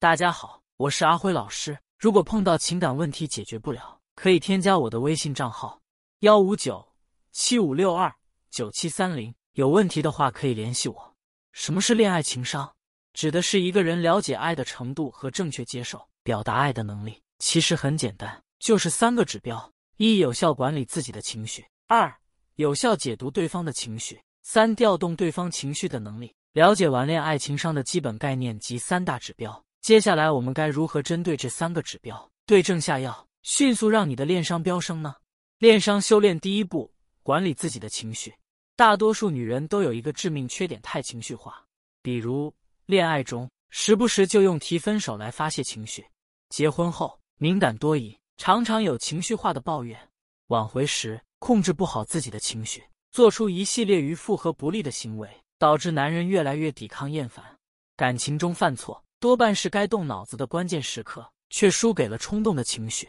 大家好，我是阿辉老师。如果碰到情感问题解决不了，可以添加我的微信账号：幺五九七五六二九七三零。有问题的话可以联系我。什么是恋爱情商？指的是一个人了解爱的程度和正确接受、表达爱的能力。其实很简单，就是三个指标：一、有效管理自己的情绪；二、有效解读对方的情绪；三、调动对方情绪的能力。了解完恋爱情商的基本概念及三大指标，接下来我们该如何针对这三个指标对症下药，迅速让你的恋商飙升呢？恋商修炼第一步，管理自己的情绪。大多数女人都有一个致命缺点，太情绪化。比如恋爱中，时不时就用提分手来发泄情绪；结婚后，敏感多疑，常常有情绪化的抱怨；挽回时，控制不好自己的情绪，做出一系列于复合不利的行为，导致男人越来越抵抗厌烦。感情中犯错，多半是该动脑子的关键时刻，却输给了冲动的情绪。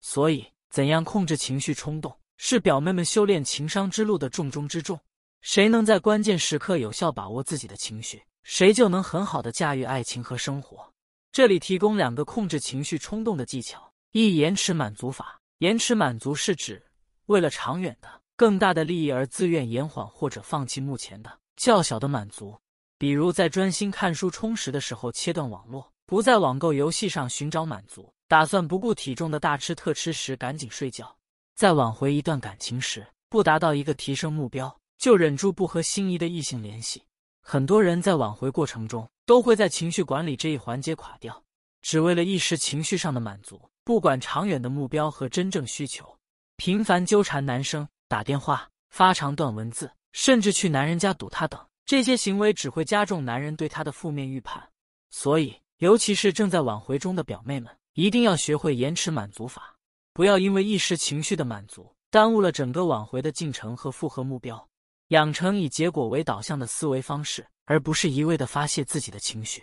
所以，怎样控制情绪冲动，是表妹们修炼情商之路的重中之重。谁能在关键时刻有效把握自己的情绪，谁就能很好的驾驭爱情和生活。这里提供两个控制情绪冲动的技巧：一、延迟满足法。延迟满足是指为了长远的、更大的利益而自愿延缓或者放弃目前的较小的满足。比如在专心看书充实的时候切断网络，不在网购游戏上寻找满足，打算不顾体重的大吃特吃时赶紧睡觉。在挽回一段感情时，不达到一个提升目标。就忍住不和心仪的异性联系。很多人在挽回过程中都会在情绪管理这一环节垮掉，只为了一时情绪上的满足，不管长远的目标和真正需求。频繁纠缠男生，打电话、发长段文字，甚至去男人家堵他等，这些行为只会加重男人对他的负面预判。所以，尤其是正在挽回中的表妹们，一定要学会延迟满足法，不要因为一时情绪的满足，耽误了整个挽回的进程和复合目标。养成以结果为导向的思维方式，而不是一味的发泄自己的情绪。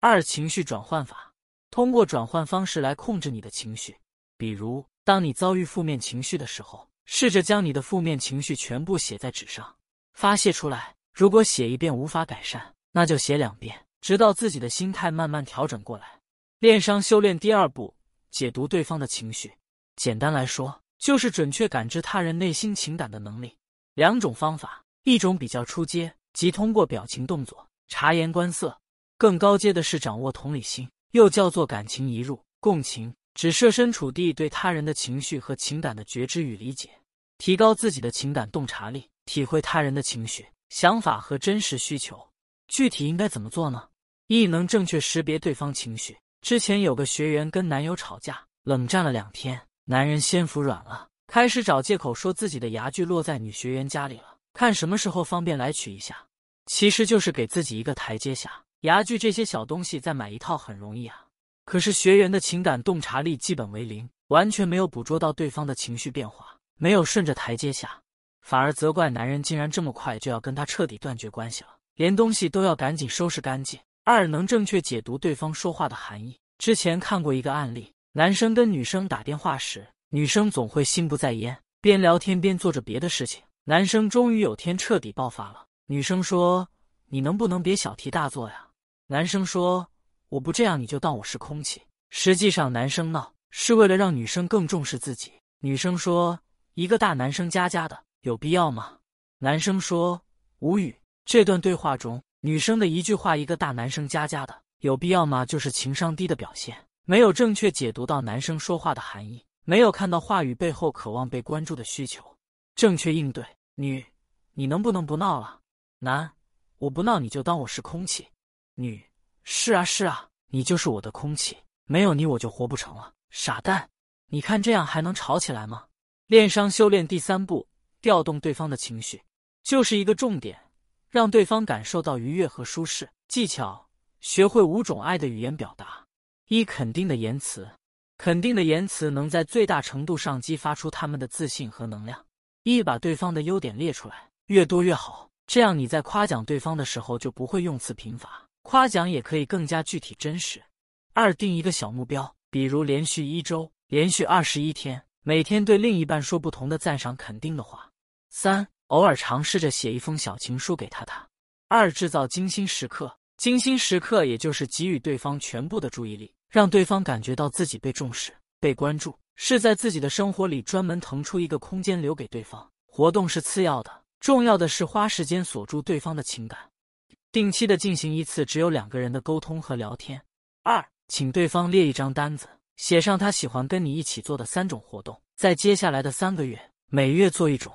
二、情绪转换法，通过转换方式来控制你的情绪。比如，当你遭遇负面情绪的时候，试着将你的负面情绪全部写在纸上，发泄出来。如果写一遍无法改善，那就写两遍，直到自己的心态慢慢调整过来。恋商修炼第二步，解读对方的情绪。简单来说，就是准确感知他人内心情感的能力。两种方法。一种比较出阶，即通过表情动作察言观色；更高阶的是掌握同理心，又叫做感情移入、共情，指设身处地对他人的情绪和情感的觉知与理解，提高自己的情感洞察力，体会他人的情绪、想法和真实需求。具体应该怎么做呢？一能正确识别对方情绪。之前有个学员跟男友吵架，冷战了两天，男人先服软了，开始找借口说自己的牙具落在女学员家里了。看什么时候方便来取一下，其实就是给自己一个台阶下。牙具这些小东西再买一套很容易啊。可是学员的情感洞察力基本为零，完全没有捕捉到对方的情绪变化，没有顺着台阶下，反而责怪男人竟然这么快就要跟他彻底断绝关系了，连东西都要赶紧收拾干净。二能正确解读对方说话的含义。之前看过一个案例，男生跟女生打电话时，女生总会心不在焉，边聊天边做着别的事情。男生终于有天彻底爆发了。女生说：“你能不能别小题大做呀？”男生说：“我不这样，你就当我是空气。”实际上，男生闹是为了让女生更重视自己。女生说：“一个大男生家家的，有必要吗？”男生说：“无语。”这段对话中，女生的一句话“一个大男生家家的，有必要吗”就是情商低的表现，没有正确解读到男生说话的含义，没有看到话语背后渴望被关注的需求，正确应对。女，你能不能不闹了？男，我不闹你就当我是空气。女，是啊是啊，你就是我的空气，没有你我就活不成了。傻蛋，你看这样还能吵起来吗？恋商修炼第三步，调动对方的情绪，就是一个重点，让对方感受到愉悦和舒适。技巧：学会五种爱的语言表达。一、肯定的言辞，肯定的言辞能在最大程度上激发出他们的自信和能量。一把对方的优点列出来，越多越好，这样你在夸奖对方的时候就不会用词贫乏，夸奖也可以更加具体真实。二定一个小目标，比如连续一周、连续二十一天，每天对另一半说不同的赞赏肯定的话。三偶尔尝试着写一封小情书给他他。二制造精心时刻，精心时刻也就是给予对方全部的注意力，让对方感觉到自己被重视、被关注，是在自己的生活里专门腾出一个空间留给对方。活动是次要的，重要的是花时间锁住对方的情感，定期的进行一次只有两个人的沟通和聊天。二，请对方列一张单子，写上他喜欢跟你一起做的三种活动，在接下来的三个月，每月做一种。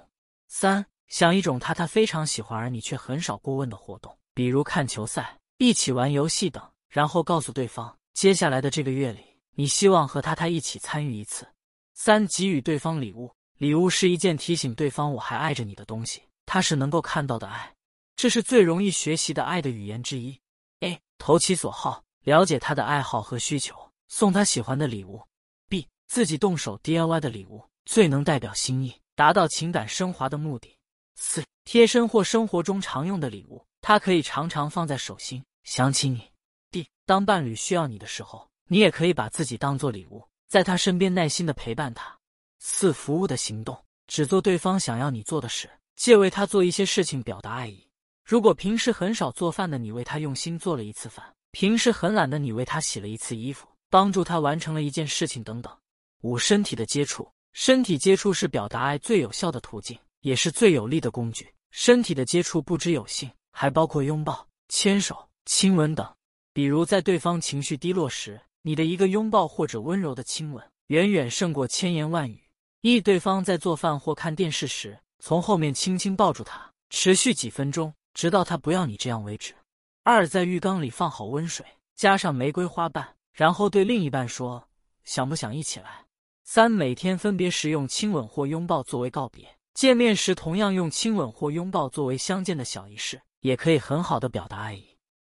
三，想一种他他非常喜欢而你却很少过问的活动，比如看球赛、一起玩游戏等，然后告诉对方，接下来的这个月里，你希望和他他一起参与一次。三，给予对方礼物，礼物是一件提醒对方我还爱着你的东西，它是能够看到的爱，这是最容易学习的爱的语言之一。A，投其所好。了解他的爱好和需求，送他喜欢的礼物。B 自己动手 DIY 的礼物最能代表心意，达到情感升华的目的。四贴身或生活中常用的礼物，他可以常常放在手心，想起你。D 当伴侣需要你的时候，你也可以把自己当做礼物，在他身边耐心的陪伴他。四服务的行动，只做对方想要你做的事，借为他做一些事情表达爱意。如果平时很少做饭的你，为他用心做了一次饭。平时很懒的你为他洗了一次衣服，帮助他完成了一件事情等等。五、身体的接触，身体接触是表达爱最有效的途径，也是最有力的工具。身体的接触不只有性，还包括拥抱、牵手、亲吻等。比如在对方情绪低落时，你的一个拥抱或者温柔的亲吻，远远胜过千言万语。一、对方在做饭或看电视时，从后面轻轻抱住他，持续几分钟，直到他不要你这样为止。二，在浴缸里放好温水，加上玫瑰花瓣，然后对另一半说：“想不想一起来？”三，每天分别时用亲吻或拥抱作为告别，见面时同样用亲吻或拥抱作为相见的小仪式，也可以很好的表达爱意。